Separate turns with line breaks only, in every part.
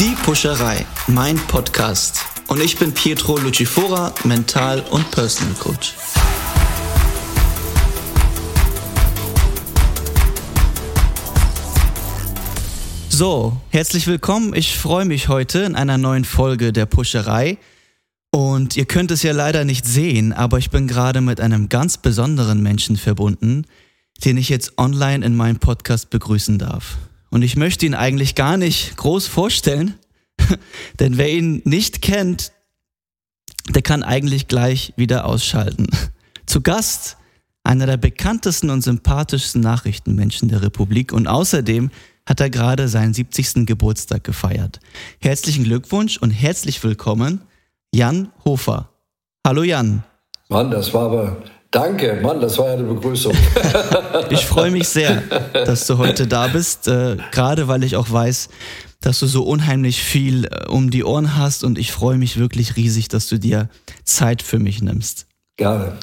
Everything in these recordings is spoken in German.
Die Puscherei, mein Podcast. Und ich bin Pietro Lucifora, Mental- und Personal Coach. So, herzlich willkommen. Ich freue mich heute in einer neuen Folge der Puscherei. Und ihr könnt es ja leider nicht sehen, aber ich bin gerade mit einem ganz besonderen Menschen verbunden, den ich jetzt online in meinem Podcast begrüßen darf. Und ich möchte ihn eigentlich gar nicht groß vorstellen, denn wer ihn nicht kennt, der kann eigentlich gleich wieder ausschalten. Zu Gast einer der bekanntesten und sympathischsten Nachrichtenmenschen der Republik und außerdem hat er gerade seinen 70. Geburtstag gefeiert. Herzlichen Glückwunsch und herzlich willkommen, Jan Hofer. Hallo Jan.
Mann, das war aber Danke, Mann, das war ja eine Begrüßung.
ich freue mich sehr, dass du heute da bist, äh, gerade weil ich auch weiß, dass du so unheimlich viel äh, um die Ohren hast und ich freue mich wirklich riesig, dass du dir Zeit für mich nimmst.
Gerne.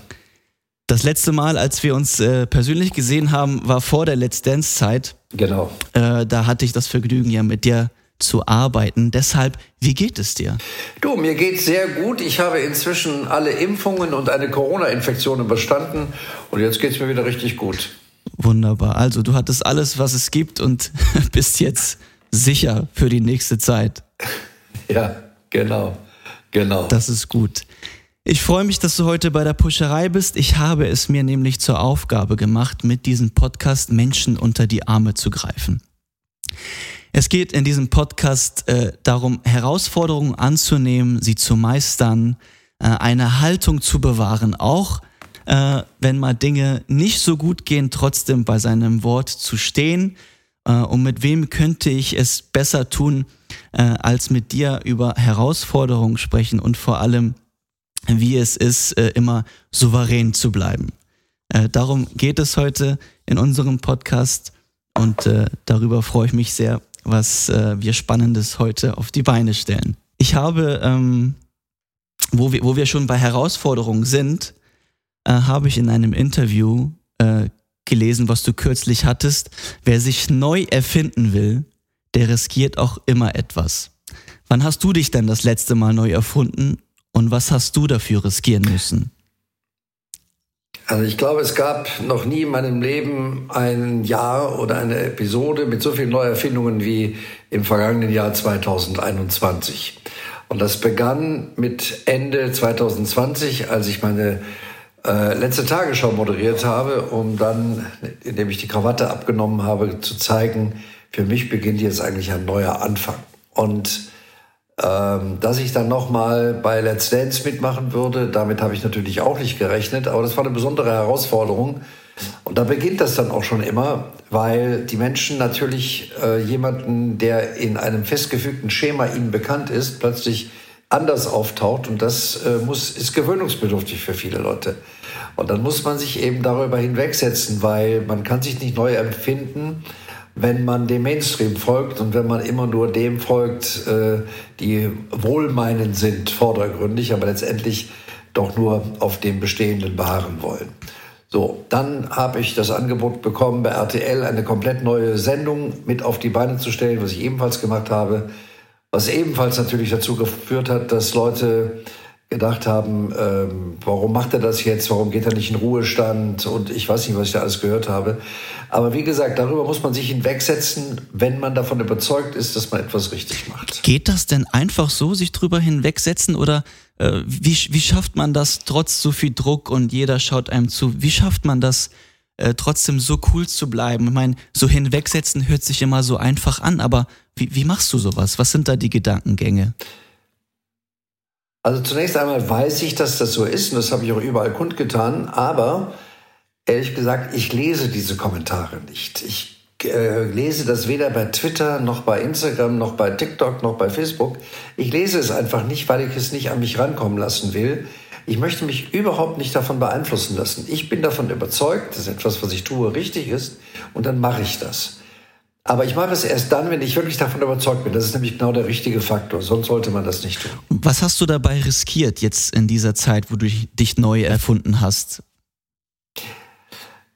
Das letzte Mal, als wir uns äh, persönlich gesehen haben, war vor der Let's Dance Zeit.
Genau.
Äh, da hatte ich das Vergnügen ja mit dir zu arbeiten. Deshalb, wie geht es dir?
Du, mir geht sehr gut. Ich habe inzwischen alle Impfungen und eine Corona-Infektion überstanden und jetzt geht es mir wieder richtig gut.
Wunderbar. Also du hattest alles, was es gibt und bist jetzt sicher für die nächste Zeit.
Ja, genau. Genau.
Das ist gut. Ich freue mich, dass du heute bei der Puscherei bist. Ich habe es mir nämlich zur Aufgabe gemacht, mit diesem Podcast Menschen unter die Arme zu greifen. Es geht in diesem Podcast äh, darum, Herausforderungen anzunehmen, sie zu meistern, äh, eine Haltung zu bewahren, auch äh, wenn mal Dinge nicht so gut gehen, trotzdem bei seinem Wort zu stehen. Äh, und mit wem könnte ich es besser tun, äh, als mit dir über Herausforderungen sprechen und vor allem, wie es ist, äh, immer souverän zu bleiben. darum geht es heute in unserem Podcast und darüber freue ich mich sehr, was äh, wir Spannendes heute auf die Beine stellen. Ich habe, ähm, wo, wir, wo wir schon bei Herausforderungen sind, äh, habe ich in einem Interview äh, gelesen, was du kürzlich hattest. Wer sich neu erfinden will, der riskiert auch immer etwas. Wann hast du dich denn das letzte Mal neu erfunden und was hast du dafür riskieren müssen?
Also ich glaube, es gab noch nie in meinem Leben ein Jahr oder eine Episode mit so vielen Neuerfindungen wie im vergangenen Jahr 2021. Und das begann mit Ende 2020, als ich meine äh, letzte Tagesschau moderiert habe, um dann, indem ich die Krawatte abgenommen habe, zu zeigen, für mich beginnt jetzt eigentlich ein neuer Anfang. Und ähm, dass ich dann nochmal bei Let's Dance mitmachen würde, damit habe ich natürlich auch nicht gerechnet, aber das war eine besondere Herausforderung. Und da beginnt das dann auch schon immer, weil die Menschen natürlich äh, jemanden, der in einem festgefügten Schema ihnen bekannt ist, plötzlich anders auftaucht und das äh, muss, ist gewöhnungsbedürftig für viele Leute. Und dann muss man sich eben darüber hinwegsetzen, weil man kann sich nicht neu empfinden, wenn man dem Mainstream folgt und wenn man immer nur dem folgt, äh, die wohlmeinend sind, vordergründig, aber letztendlich doch nur auf dem Bestehenden beharren wollen. So, dann habe ich das Angebot bekommen, bei RTL eine komplett neue Sendung mit auf die Beine zu stellen, was ich ebenfalls gemacht habe, was ebenfalls natürlich dazu geführt hat, dass Leute gedacht haben, ähm, warum macht er das jetzt, warum geht er nicht in Ruhestand und ich weiß nicht, was ich da alles gehört habe. Aber wie gesagt, darüber muss man sich hinwegsetzen, wenn man davon überzeugt ist, dass man etwas richtig macht.
Geht das denn einfach so, sich drüber hinwegsetzen oder äh, wie, wie schafft man das trotz so viel Druck und jeder schaut einem zu? Wie schafft man das äh, trotzdem so cool zu bleiben? Ich meine, so hinwegsetzen hört sich immer so einfach an, aber wie, wie machst du sowas? Was sind da die Gedankengänge?
Also zunächst einmal weiß ich, dass das so ist und das habe ich auch überall kundgetan, aber ehrlich gesagt, ich lese diese Kommentare nicht. Ich äh, lese das weder bei Twitter noch bei Instagram noch bei TikTok noch bei Facebook. Ich lese es einfach nicht, weil ich es nicht an mich rankommen lassen will. Ich möchte mich überhaupt nicht davon beeinflussen lassen. Ich bin davon überzeugt, dass etwas, was ich tue, richtig ist und dann mache ich das. Aber ich mache es erst dann, wenn ich wirklich davon überzeugt bin. Das ist nämlich genau der richtige Faktor. Sonst sollte man das nicht tun.
Was hast du dabei riskiert jetzt in dieser Zeit, wo du dich neu erfunden hast?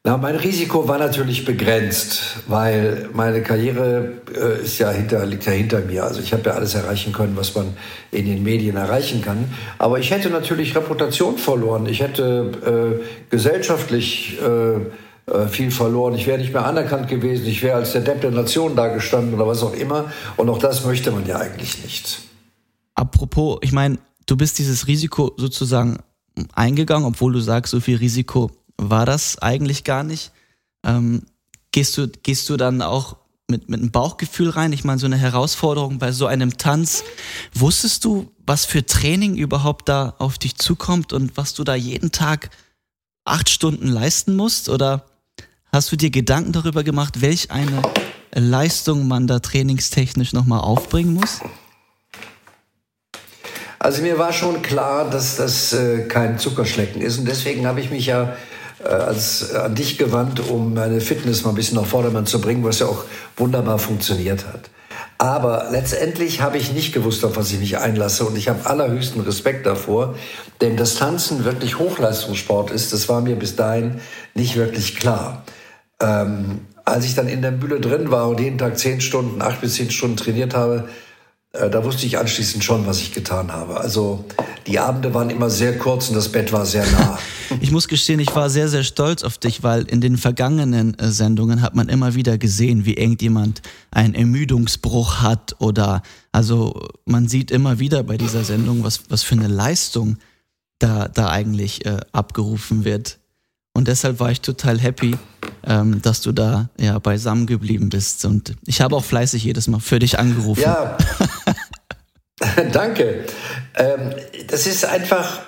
Na, mein Risiko war natürlich begrenzt, weil meine Karriere äh, ist ja hinter, liegt ja hinter mir. Also ich habe ja alles erreichen können, was man in den Medien erreichen kann. Aber ich hätte natürlich Reputation verloren. Ich hätte äh, gesellschaftlich äh, äh viel verloren. Ich wäre nicht mehr anerkannt gewesen. Ich wäre als der Depp der Nation dagestanden oder was auch immer. Und auch das möchte man ja eigentlich nicht.
Apropos, ich meine, du bist dieses Risiko sozusagen eingegangen, obwohl du sagst, so viel Risiko war das eigentlich gar nicht. Ähm, gehst, du, gehst du dann auch mit, mit einem Bauchgefühl rein? Ich meine, so eine Herausforderung bei so einem Tanz. Wusstest du, was für Training überhaupt da auf dich zukommt und was du da jeden Tag acht Stunden leisten musst? Oder hast du dir Gedanken darüber gemacht, welch eine Leistung man da trainingstechnisch nochmal aufbringen muss?
Also mir war schon klar, dass das äh, kein Zuckerschlecken ist und deswegen habe ich mich ja äh, als, äh, an dich gewandt, um meine Fitness mal ein bisschen nach Vordermann zu bringen, was ja auch wunderbar funktioniert hat. Aber letztendlich habe ich nicht gewusst, auf was ich mich einlasse. Und ich habe allerhöchsten Respekt davor. Denn dass Tanzen wirklich Hochleistungssport ist, das war mir bis dahin nicht wirklich klar. Ähm, als ich dann in der Mühle drin war und jeden Tag zehn Stunden, acht bis zehn Stunden trainiert habe, äh, da wusste ich anschließend schon, was ich getan habe. Also die Abende waren immer sehr kurz und das Bett war sehr nah.
ich muss gestehen, ich war sehr, sehr stolz auf dich, weil in den vergangenen äh, Sendungen hat man immer wieder gesehen, wie irgendjemand einen Ermüdungsbruch hat oder also man sieht immer wieder bei dieser Sendung, was, was für eine Leistung da, da eigentlich äh, abgerufen wird. Und deshalb war ich total happy, ähm, dass du da ja beisammen geblieben bist. Und ich habe auch fleißig jedes Mal für dich angerufen.
Ja. Danke. Ähm, das ist einfach.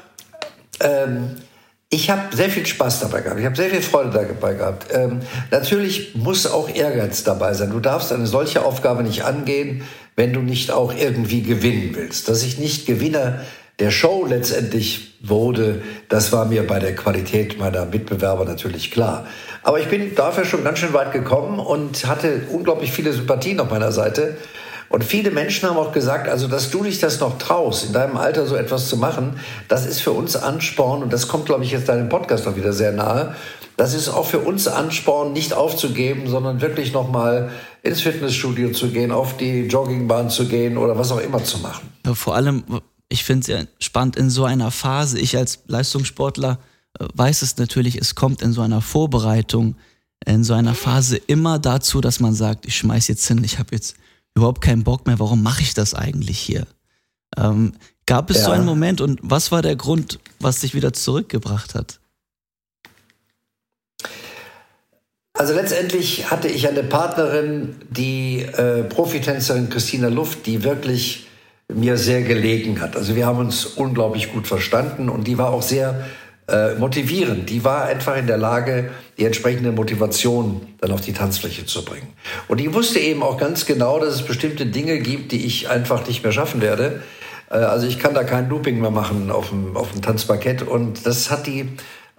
Ähm, ich habe sehr viel Spaß dabei gehabt. Ich habe sehr viel Freude dabei gehabt. Ähm, natürlich muss auch Ehrgeiz dabei sein. Du darfst eine solche Aufgabe nicht angehen, wenn du nicht auch irgendwie gewinnen willst. Dass ich nicht Gewinner der Show letztendlich wurde, das war mir bei der Qualität meiner Mitbewerber natürlich klar. Aber ich bin dafür schon ganz schön weit gekommen und hatte unglaublich viele Sympathien auf meiner Seite. Und viele Menschen haben auch gesagt, also dass du dich das noch traust, in deinem Alter so etwas zu machen, das ist für uns Ansporn und das kommt, glaube ich, jetzt deinem Podcast noch wieder sehr nahe. Das ist auch für uns Ansporn, nicht aufzugeben, sondern wirklich nochmal ins Fitnessstudio zu gehen, auf die Joggingbahn zu gehen oder was auch immer zu machen.
Vor allem, ich finde es ja spannend in so einer Phase. Ich als Leistungssportler äh, weiß es natürlich, es kommt in so einer Vorbereitung, in so einer Phase immer dazu, dass man sagt, ich schmeiß jetzt hin, ich habe jetzt überhaupt keinen Bock mehr, warum mache ich das eigentlich hier? Ähm, gab es ja. so einen Moment und was war der Grund, was dich wieder zurückgebracht hat?
Also letztendlich hatte ich eine Partnerin, die äh, Profitänzerin Christina Luft, die wirklich mir sehr gelegen hat. Also wir haben uns unglaublich gut verstanden und die war auch sehr äh, motivierend. Die war einfach in der Lage, die entsprechende Motivation dann auf die Tanzfläche zu bringen. Und die wusste eben auch ganz genau, dass es bestimmte Dinge gibt, die ich einfach nicht mehr schaffen werde. Äh, also ich kann da kein Looping mehr machen auf dem, auf dem Tanzparkett und das hat die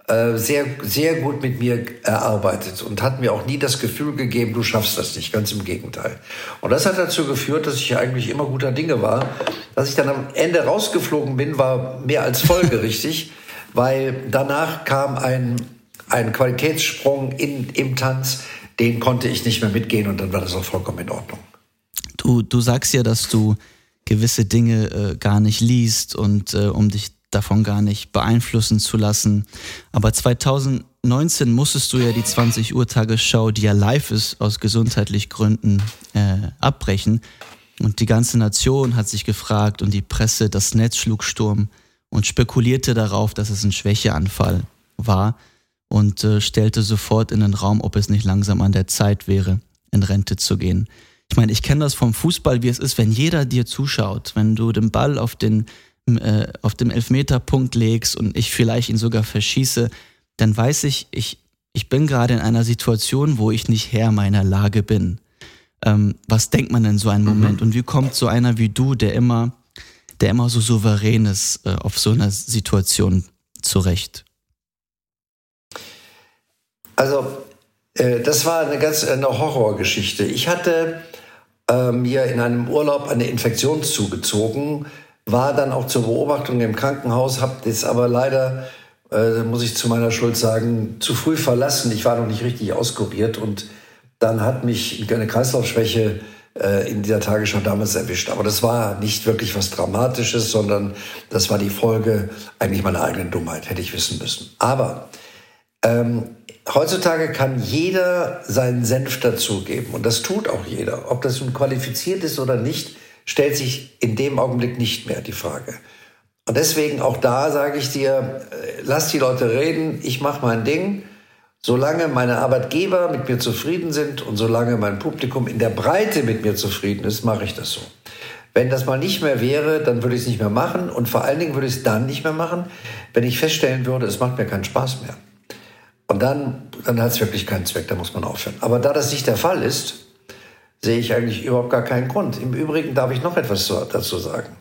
sehr, sehr gut mit mir erarbeitet und hat mir auch nie das Gefühl gegeben, du schaffst das nicht, ganz im Gegenteil. Und das hat dazu geführt, dass ich eigentlich immer guter Dinge war. Dass ich dann am Ende rausgeflogen bin, war mehr als folgerichtig, weil danach kam ein, ein Qualitätssprung in, im Tanz, den konnte ich nicht mehr mitgehen und dann war das auch vollkommen in Ordnung.
Du, du sagst ja, dass du gewisse Dinge äh, gar nicht liest und äh, um dich davon gar nicht beeinflussen zu lassen. Aber 2019 musstest du ja die 20 Uhr Tagesschau, die ja live ist, aus gesundheitlichen Gründen äh, abbrechen. Und die ganze Nation hat sich gefragt und die Presse, das Netz schlug Sturm und spekulierte darauf, dass es ein Schwächeanfall war und äh, stellte sofort in den Raum, ob es nicht langsam an der Zeit wäre, in Rente zu gehen. Ich meine, ich kenne das vom Fußball, wie es ist, wenn jeder dir zuschaut, wenn du den Ball auf den äh, auf dem Elfmeterpunkt legst und ich vielleicht ihn sogar verschieße, dann weiß ich, ich, ich bin gerade in einer Situation, wo ich nicht Herr meiner Lage bin. Ähm, was denkt man in so einem mhm. Moment? Und wie kommt so einer wie du, der immer, der immer so souverän ist, äh, auf so einer Situation zurecht?
Also, äh, das war eine ganz eine Horrorgeschichte. Ich hatte äh, mir in einem Urlaub eine Infektion zugezogen, war dann auch zur Beobachtung im Krankenhaus, habe jetzt aber leider äh, muss ich zu meiner Schuld sagen, zu früh verlassen. Ich war noch nicht richtig auskuriert und dann hat mich eine Kreislaufschwäche äh, in dieser Tagesschau damals erwischt. Aber das war nicht wirklich was Dramatisches, sondern das war die Folge eigentlich meiner eigenen Dummheit, hätte ich wissen müssen. Aber ähm, heutzutage kann jeder seinen Senf dazugeben und das tut auch jeder. Ob das nun qualifiziert ist oder nicht, stellt sich in dem Augenblick nicht mehr die Frage. Und deswegen auch da sage ich dir, äh, lass die Leute reden, ich mache mein Ding. Solange meine Arbeitgeber mit mir zufrieden sind und solange mein Publikum in der Breite mit mir zufrieden ist, mache ich das so. Wenn das mal nicht mehr wäre, dann würde ich es nicht mehr machen und vor allen Dingen würde ich es dann nicht mehr machen, wenn ich feststellen würde, es macht mir keinen Spaß mehr. Und dann, dann hat es wirklich keinen Zweck, da muss man aufhören. Aber da das nicht der Fall ist, sehe ich eigentlich überhaupt gar keinen Grund. Im Übrigen darf ich noch etwas dazu sagen.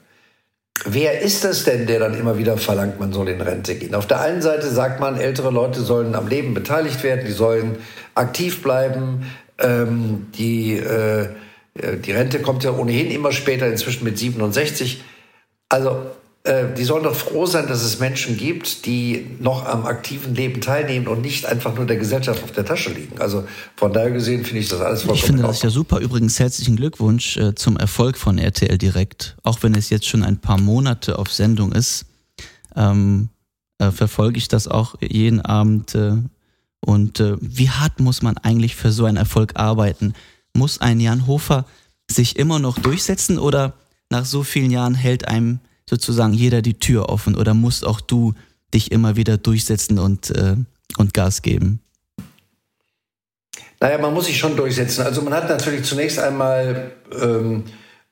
Wer ist es denn, der dann immer wieder verlangt, man soll in Rente gehen? Auf der einen Seite sagt man, ältere Leute sollen am Leben beteiligt werden, die sollen aktiv bleiben. Ähm, die, äh, die Rente kommt ja ohnehin immer später, inzwischen mit 67. Also äh, die sollen doch froh sein, dass es Menschen gibt, die noch am aktiven Leben teilnehmen und nicht einfach nur der Gesellschaft auf der Tasche liegen. Also von daher gesehen finde ich das alles vollkommen
Ich finde das ja super. Übrigens herzlichen Glückwunsch äh, zum Erfolg von RTL Direkt. Auch wenn es jetzt schon ein paar Monate auf Sendung ist, ähm, äh, verfolge ich das auch jeden Abend. Äh, und äh, wie hart muss man eigentlich für so einen Erfolg arbeiten? Muss ein Jan Hofer sich immer noch durchsetzen oder nach so vielen Jahren hält einem sozusagen jeder die Tür offen oder musst auch du dich immer wieder durchsetzen und, äh, und Gas geben?
Naja, man muss sich schon durchsetzen. Also man hat natürlich zunächst einmal ähm,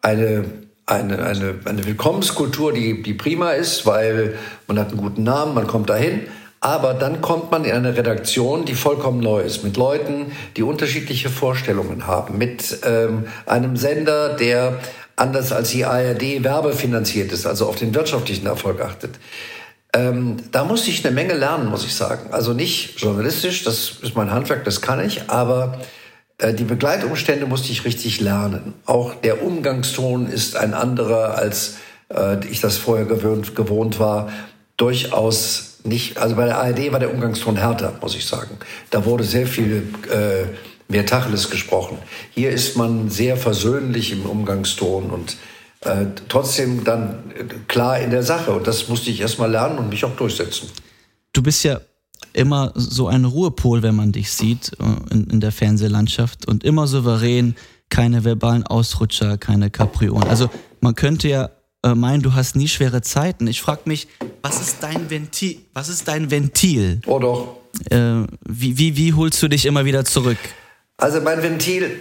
eine, eine, eine, eine Willkommenskultur, die, die prima ist, weil man hat einen guten Namen, man kommt dahin. Aber dann kommt man in eine Redaktion, die vollkommen neu ist, mit Leuten, die unterschiedliche Vorstellungen haben, mit ähm, einem Sender, der anders als die ARD werbefinanziert ist, also auf den wirtschaftlichen Erfolg achtet. Ähm, da muss ich eine Menge lernen, muss ich sagen. Also nicht journalistisch, das ist mein Handwerk, das kann ich, aber äh, die Begleitumstände musste ich richtig lernen. Auch der Umgangston ist ein anderer, als äh, ich das vorher gewöhnt, gewohnt war. Durchaus nicht, also bei der ARD war der Umgangston härter, muss ich sagen. Da wurde sehr viel äh, mehr Tacheles gesprochen. Hier ist man sehr versöhnlich im Umgangston und äh, trotzdem dann klar in der Sache. Und das musste ich erstmal lernen und mich auch durchsetzen.
Du bist ja immer so ein Ruhepol, wenn man dich sieht äh, in, in der Fernsehlandschaft und immer souverän, keine verbalen Ausrutscher, keine Kapriolen. Also man könnte ja äh, meinen, du hast nie schwere Zeiten. Ich frage mich, was ist dein Ventil? Was ist dein Ventil?
Oh doch.
Äh, wie, wie, wie holst du dich immer wieder zurück?
Also mein Ventil,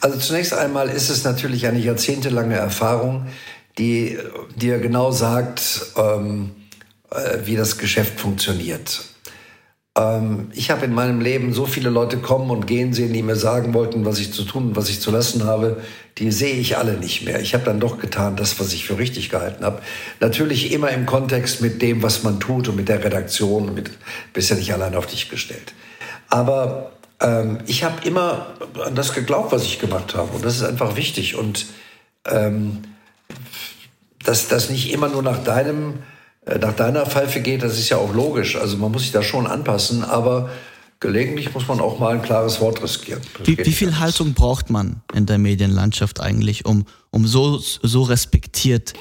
also zunächst einmal ist es natürlich eine jahrzehntelange Erfahrung, die dir genau sagt, ähm, äh, wie das Geschäft funktioniert. Ähm, ich habe in meinem Leben so viele Leute kommen und gehen sehen, die mir sagen wollten, was ich zu tun und was ich zu lassen habe. Die sehe ich alle nicht mehr. Ich habe dann doch getan, das, was ich für richtig gehalten habe. Natürlich immer im Kontext mit dem, was man tut und mit der Redaktion. Mit, bist ja nicht allein auf dich gestellt. Aber ähm, ich habe immer an das geglaubt, was ich gemacht habe. Und das ist einfach wichtig. Und ähm, dass das nicht immer nur nach deinem, äh, nach deiner Pfeife geht, das ist ja auch logisch. Also man muss sich da schon anpassen, aber gelegentlich muss man auch mal ein klares Wort riskieren.
Wie, wie, viel Haltung braucht man in der Medienlandschaft eigentlich, um, um so, so respektiert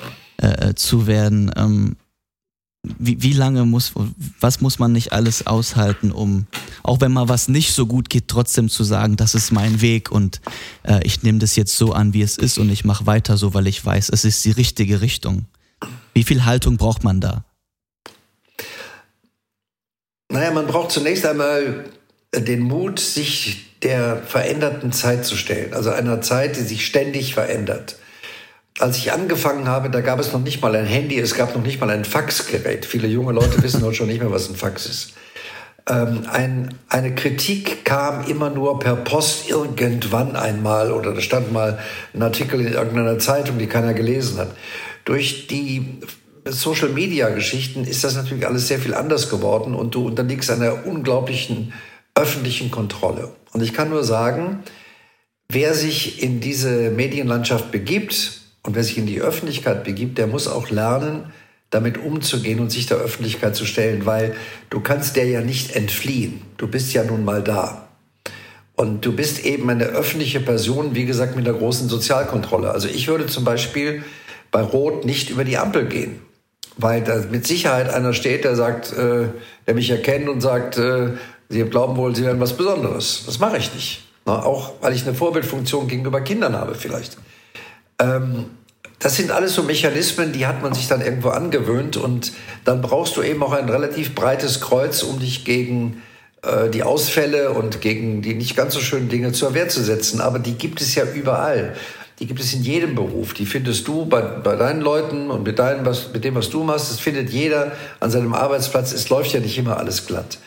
äh, äh zu werden? Ähm, wie, wie lange muss, was muss man nicht alles aushalten, um, auch wenn mal was nicht so gut geht, trotzdem zu sagen, das ist mein Weg und äh, ich nehme das jetzt so an, wie es ist und ich mache weiter so, weil ich weiß, es ist die richtige Richtung. Wie viel Haltung braucht man da?
Naja, man braucht zunächst einmal den Mut, sich der veränderten Zeit zu stellen. Also einer Zeit, die sich ständig verändert als ich angefangen habe, da gab es noch nicht mal ein Handy, es gab noch nicht mal ein Faxgerät. Viele junge Leute wissen heute schon nicht mehr, was ein Fax ist. Ähm, ein, eine Kritik kam immer nur per Post irgendwann einmal oder da stand mal ein Artikel in irgendeiner Zeitung, die keiner gelesen hat. Durch die Social Media Geschichten ist das natürlich alles sehr viel anders geworden und du unterliegst einer unglaublichen öffentlichen Kontrolle. Und ich kann nur sagen, wer sich in diese Medienlandschaft begibt, und wer sich in die Öffentlichkeit begibt, der muss auch lernen, damit umzugehen und sich der Öffentlichkeit zu stellen, weil du kannst der ja nicht entfliehen. Du bist ja nun mal da. Und du bist eben eine öffentliche Person, wie gesagt, mit einer großen Sozialkontrolle. Also ich würde zum Beispiel bei Rot nicht über die Ampel gehen, weil da mit Sicherheit einer steht, der sagt, äh, der mich erkennt und sagt, äh, Sie glauben wohl, Sie wären was Besonderes. Das mache ich nicht. Na, auch weil ich eine Vorbildfunktion gegenüber Kindern habe vielleicht. Ähm, das sind alles so Mechanismen, die hat man sich dann irgendwo angewöhnt und dann brauchst du eben auch ein relativ breites Kreuz, um dich gegen äh, die Ausfälle und gegen die nicht ganz so schönen Dinge zur Wehr zu setzen. Aber die gibt es ja überall. Die gibt es in jedem Beruf. Die findest du bei, bei deinen Leuten und mit, deinem, was, mit dem, was du machst. Das findet jeder an seinem Arbeitsplatz. Es läuft ja nicht immer alles glatt.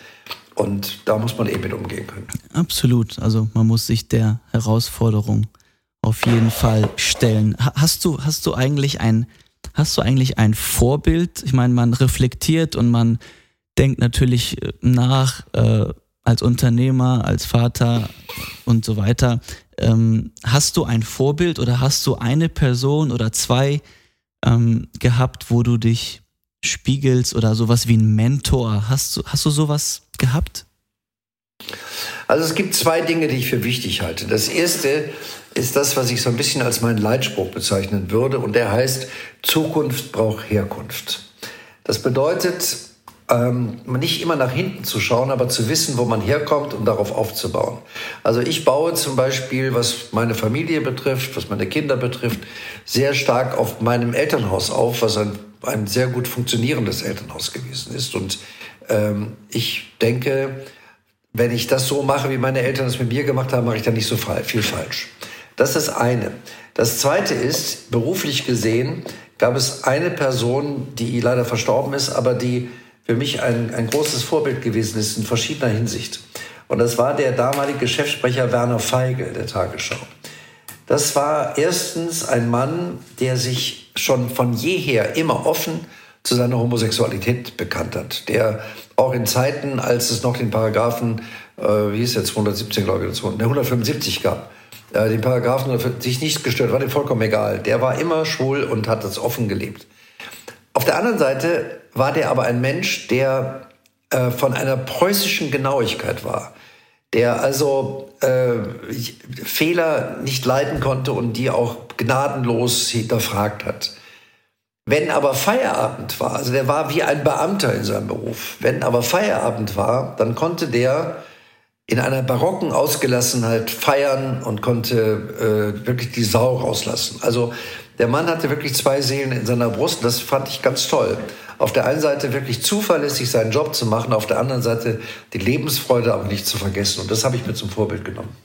Und da muss man eben mit umgehen können.
Absolut. Also man muss sich der Herausforderung auf jeden Fall stellen. Hast du, hast du eigentlich ein, hast du eigentlich ein Vorbild? Ich meine, man reflektiert und man denkt natürlich äh, nach äh, als Unternehmer, als Vater und so weiter. Ähm, hast du ein Vorbild oder hast du eine Person oder zwei ähm, gehabt, wo du dich spiegelst oder sowas wie ein Mentor? Hast du, hast du sowas gehabt?
Also es gibt zwei Dinge, die ich für wichtig halte. Das erste ist das, was ich so ein bisschen als meinen Leitspruch bezeichnen würde. Und der heißt, Zukunft braucht Herkunft. Das bedeutet, ähm, nicht immer nach hinten zu schauen, aber zu wissen, wo man herkommt und darauf aufzubauen. Also ich baue zum Beispiel, was meine Familie betrifft, was meine Kinder betrifft, sehr stark auf meinem Elternhaus auf, was ein, ein sehr gut funktionierendes Elternhaus gewesen ist. Und ähm, ich denke, wenn ich das so mache, wie meine Eltern es mit mir gemacht haben, mache ich da nicht so viel falsch. Das ist das eine. Das zweite ist, beruflich gesehen, gab es eine Person, die leider verstorben ist, aber die für mich ein, ein großes Vorbild gewesen ist in verschiedener Hinsicht. Und das war der damalige Chefsprecher Werner Feige der Tagesschau. Das war erstens ein Mann, der sich schon von jeher immer offen zu seiner Homosexualität bekannt hat, der auch in Zeiten, als es noch den Paragraphen, äh, wie ist jetzt 217, glaube ich, 175 gab, äh, den Paragraphen sich nicht gestört, war dem vollkommen egal. Der war immer schwul und hat das offen gelebt. Auf der anderen Seite war der aber ein Mensch, der äh, von einer preußischen Genauigkeit war, der also äh, Fehler nicht leiden konnte und die auch gnadenlos hinterfragt hat. Wenn aber Feierabend war, also der war wie ein Beamter in seinem Beruf, wenn aber Feierabend war, dann konnte der in einer barocken Ausgelassenheit feiern und konnte äh, wirklich die Sau rauslassen. Also der Mann hatte wirklich zwei Seelen in seiner Brust. Das fand ich ganz toll. Auf der einen Seite wirklich zuverlässig seinen Job zu machen, auf der anderen Seite die Lebensfreude aber nicht zu vergessen. Und das habe ich mir zum Vorbild genommen.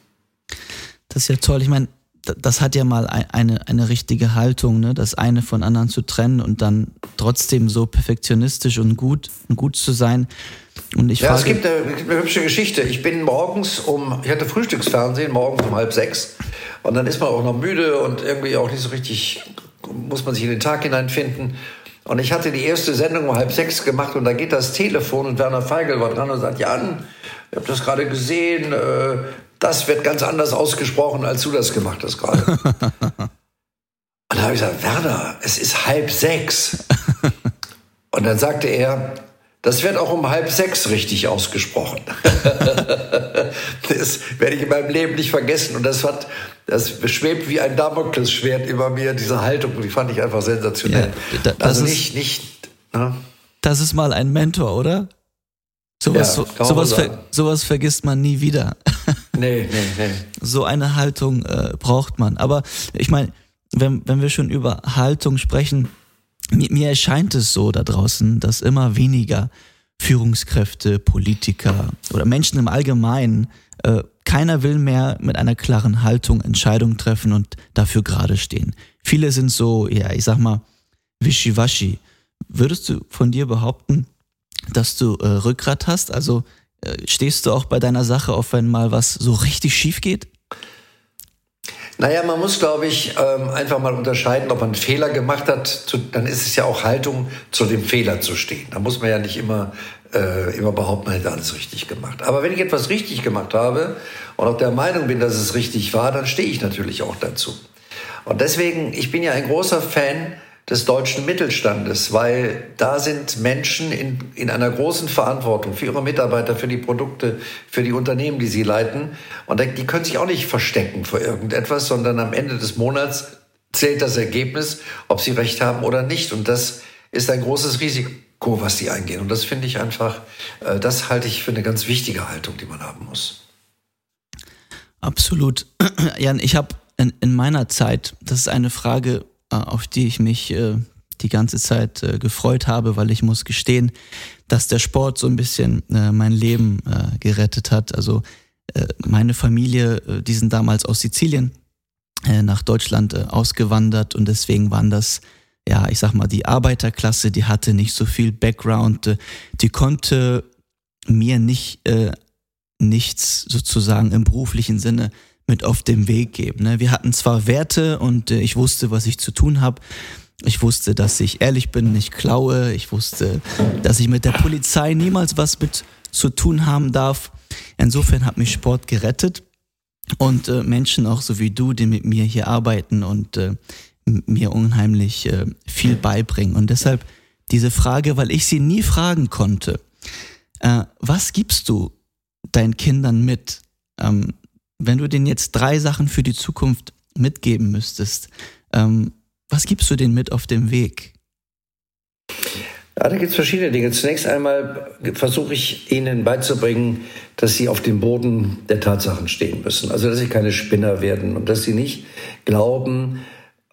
Das ist ja toll. Ich meine, das hat ja mal eine, eine richtige Haltung, ne? das eine von anderen zu trennen und dann trotzdem so perfektionistisch und gut und gut zu sein. Und ich
ja, es gibt eine, eine, hübsche Geschichte. Ich bin morgens um, ich hatte Frühstücksfernsehen morgens um halb sechs und dann ist man auch noch müde und irgendwie auch nicht so richtig, muss man sich in den Tag hineinfinden. Und ich hatte die erste Sendung um halb sechs gemacht und da geht das Telefon und Werner Feigl war dran und sagt, Jan, ich habe das gerade gesehen, äh, das wird ganz anders ausgesprochen, als du das gemacht hast gerade. und da habe ich gesagt, Werner, es ist halb sechs. und dann sagte er, das wird auch um halb sechs richtig ausgesprochen. das werde ich in meinem Leben nicht vergessen. Und das hat, das schwebt wie ein Damoklesschwert über mir, diese Haltung. Die fand ich einfach sensationell. Ja, da, also nicht, nicht,
ne? Das ist mal ein Mentor, oder? Sowas, ja, so, sowas, ver, sowas vergisst man nie wieder.
Nee, nee, nee.
So eine Haltung äh, braucht man. Aber ich meine, wenn, wenn wir schon über Haltung sprechen, mir, mir erscheint es so da draußen, dass immer weniger Führungskräfte, Politiker oder Menschen im Allgemeinen, äh, keiner will mehr mit einer klaren Haltung Entscheidungen treffen und dafür gerade stehen. Viele sind so, ja, ich sag mal, wischiwaschi. Würdest du von dir behaupten, dass du äh, Rückgrat hast? Also stehst du auch bei deiner Sache auf, wenn mal was so richtig schief geht?
Naja, man muss, glaube ich, ähm, einfach mal unterscheiden, ob man einen Fehler gemacht hat. dann ist es ja auch Haltung, zu dem Fehler zu stehen. Da muss man ja nicht immer, äh, immer behaupten, man hätte alles richtig gemacht. Aber wenn ich etwas richtig gemacht habe und auch der Meinung bin, dass es richtig war, dann stehe ich natürlich auch dazu. Und deswegen, ich bin ja ein großer Fan des deutschen Mittelstandes, weil da sind Menschen in, in einer großen Verantwortung für ihre Mitarbeiter, für die Produkte, für die Unternehmen, die sie leiten. Und die können sich auch nicht verstecken vor irgendetwas, sondern am Ende des Monats zählt das Ergebnis, ob sie recht haben oder nicht. Und das ist ein großes Risiko, was sie eingehen. Und das finde ich einfach, äh, das halte ich für eine ganz wichtige Haltung, die man haben muss.
Absolut. Jan, ich habe in, in meiner Zeit, das ist eine Frage, auf die ich mich äh, die ganze Zeit äh, gefreut habe, weil ich muss gestehen, dass der Sport so ein bisschen mein Leben gerettet hat. Also meine Familie, die sind damals aus Sizilien nach Deutschland ausgewandert und deswegen waren das ja, ich sag mal, die Arbeiterklasse, die hatte nicht so viel Background, die konnte mir nicht äh, nichts sozusagen im beruflichen Sinne mit auf den Weg geben. Ne? Wir hatten zwar Werte und äh, ich wusste, was ich zu tun habe. Ich wusste, dass ich ehrlich bin, nicht klaue. Ich wusste, dass ich mit der Polizei niemals was mit zu tun haben darf. Insofern hat mich Sport gerettet und äh, Menschen auch so wie du, die mit mir hier arbeiten und äh, mir unheimlich äh, viel beibringen. Und deshalb diese Frage, weil ich sie nie fragen konnte, äh, was gibst du deinen Kindern mit? Ähm, wenn du denen jetzt drei Sachen für die Zukunft mitgeben müsstest, ähm, was gibst du denen mit auf dem Weg?
Ja, da gibt es verschiedene Dinge. Zunächst einmal versuche ich ihnen beizubringen, dass sie auf dem Boden der Tatsachen stehen müssen. Also dass sie keine Spinner werden und dass sie nicht glauben,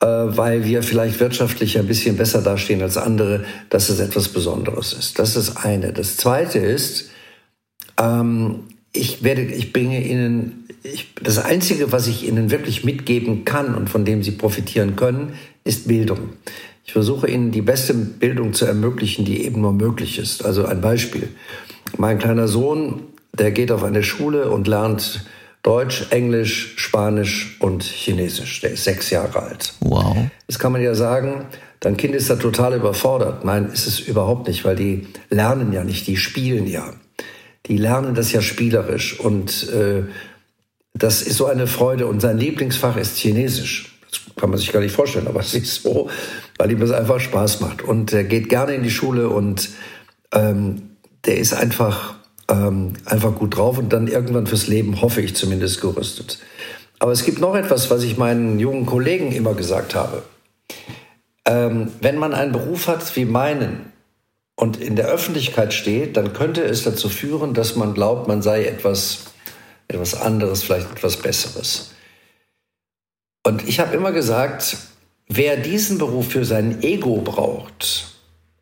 äh, weil wir vielleicht wirtschaftlich ein bisschen besser dastehen als andere, dass es etwas Besonderes ist. Das ist eine. Das zweite ist, ähm, ich werde, ich bringe Ihnen, ich, das Einzige, was ich Ihnen wirklich mitgeben kann und von dem Sie profitieren können, ist Bildung. Ich versuche Ihnen die beste Bildung zu ermöglichen, die eben nur möglich ist. Also ein Beispiel. Mein kleiner Sohn, der geht auf eine Schule und lernt Deutsch, Englisch, Spanisch und Chinesisch. Der ist sechs Jahre alt.
Wow.
Jetzt kann man ja sagen, dein Kind ist da total überfordert. Nein, ist es überhaupt nicht, weil die lernen ja nicht, die spielen ja die lernen das ja spielerisch und äh, das ist so eine Freude. Und sein Lieblingsfach ist Chinesisch. Das kann man sich gar nicht vorstellen, aber es ist so, weil ihm das einfach Spaß macht. Und er geht gerne in die Schule und ähm, der ist einfach, ähm, einfach gut drauf und dann irgendwann fürs Leben, hoffe ich zumindest, gerüstet. Aber es gibt noch etwas, was ich meinen jungen Kollegen immer gesagt habe. Ähm, wenn man einen Beruf hat wie meinen, und in der Öffentlichkeit steht, dann könnte es dazu führen, dass man glaubt, man sei etwas, etwas anderes, vielleicht etwas Besseres. Und ich habe immer gesagt, wer diesen Beruf für sein Ego braucht,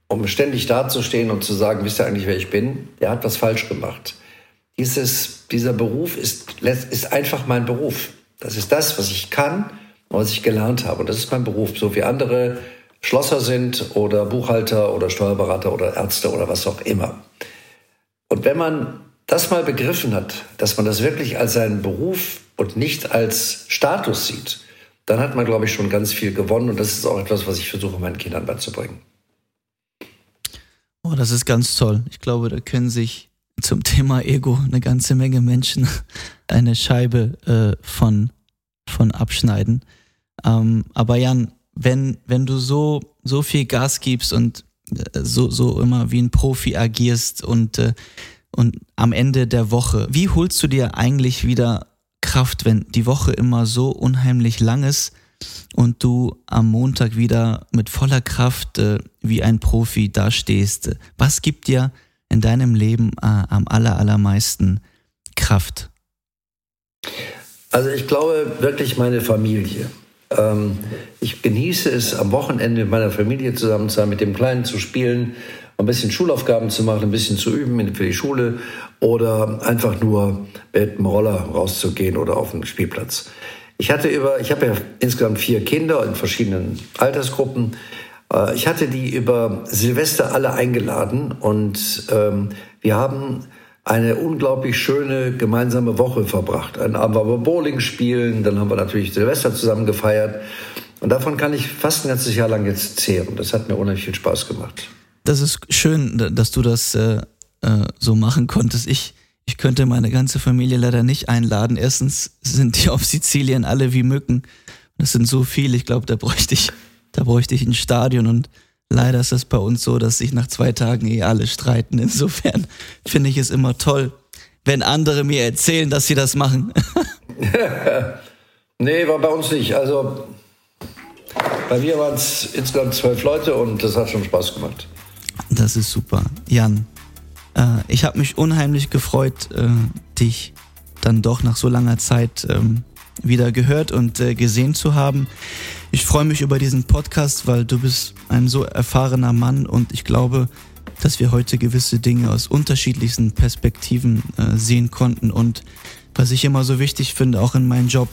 um ständig dazustehen und zu sagen, wisst ihr eigentlich, wer ich bin, der hat was falsch gemacht. Dieses, dieser Beruf ist, ist einfach mein Beruf. Das ist das, was ich kann und was ich gelernt habe. Und das ist mein Beruf. So wie andere Schlosser sind oder Buchhalter oder Steuerberater oder Ärzte oder was auch immer. Und wenn man das mal begriffen hat, dass man das wirklich als seinen Beruf und nicht als Status sieht, dann hat man, glaube ich, schon ganz viel gewonnen. Und das ist auch etwas, was ich versuche, meinen Kindern beizubringen.
Oh, das ist ganz toll. Ich glaube, da können sich zum Thema Ego eine ganze Menge Menschen eine Scheibe äh, von, von abschneiden. Ähm, aber Jan, wenn, wenn du so, so viel Gas gibst und äh, so, so immer wie ein Profi agierst und, äh, und am Ende der Woche, wie holst du dir eigentlich wieder Kraft, wenn die Woche immer so unheimlich lang ist und du am Montag wieder mit voller Kraft äh, wie ein Profi dastehst? Was gibt dir in deinem Leben am aller, allermeisten Kraft?
Also ich glaube wirklich meine Familie. Ähm, ich genieße es, am Wochenende mit meiner Familie zusammen zu sein, mit dem Kleinen zu spielen, ein bisschen Schulaufgaben zu machen, ein bisschen zu üben für die Schule oder einfach nur mit dem Roller rauszugehen oder auf den Spielplatz. Ich hatte über, ich habe ja insgesamt vier Kinder in verschiedenen Altersgruppen. Äh, ich hatte die über Silvester alle eingeladen und ähm, wir haben eine unglaublich schöne gemeinsame Woche verbracht. Einen Abend waren wir Bowling spielen, dann haben wir natürlich Silvester zusammen gefeiert. Und davon kann ich fast ein ganzes Jahr lang jetzt zehren. Das hat mir unheimlich viel Spaß gemacht.
Das ist schön, dass du das äh, äh, so machen konntest. Ich, ich könnte meine ganze Familie leider nicht einladen. Erstens sind die auf Sizilien alle wie Mücken. Das sind so viele, ich glaube, da bräuchte ich Da bräuchte ich ein Stadion und leider ist es bei uns so, dass sich nach zwei Tagen eh alle streiten. Insofern finde ich es immer toll, wenn andere mir erzählen, dass sie das machen.
nee, war bei uns nicht. Also bei mir waren es insgesamt zwölf Leute und das hat schon Spaß gemacht.
Das ist super. Jan, äh, ich habe mich unheimlich gefreut, äh, dich dann doch nach so langer Zeit ähm, wieder gehört und äh, gesehen zu haben. Ich freue mich über diesen Podcast, weil du bist ein so erfahrener Mann und ich glaube, dass wir heute gewisse Dinge aus unterschiedlichsten Perspektiven äh, sehen konnten und was ich immer so wichtig finde, auch in meinem Job,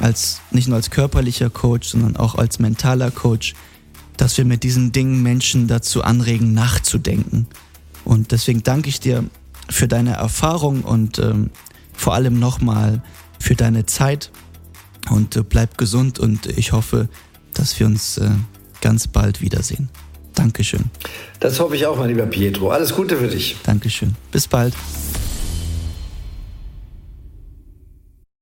als nicht nur als körperlicher Coach, sondern auch als mentaler Coach, dass wir mit diesen Dingen Menschen dazu anregen, nachzudenken. Und deswegen danke ich dir für deine Erfahrung und ähm, vor allem nochmal für deine Zeit und äh, bleib gesund und ich hoffe, dass wir uns äh, ganz bald wiedersehen. Dankeschön.
Das hoffe ich auch, mein lieber Pietro. Alles Gute für dich.
Dankeschön. Bis bald.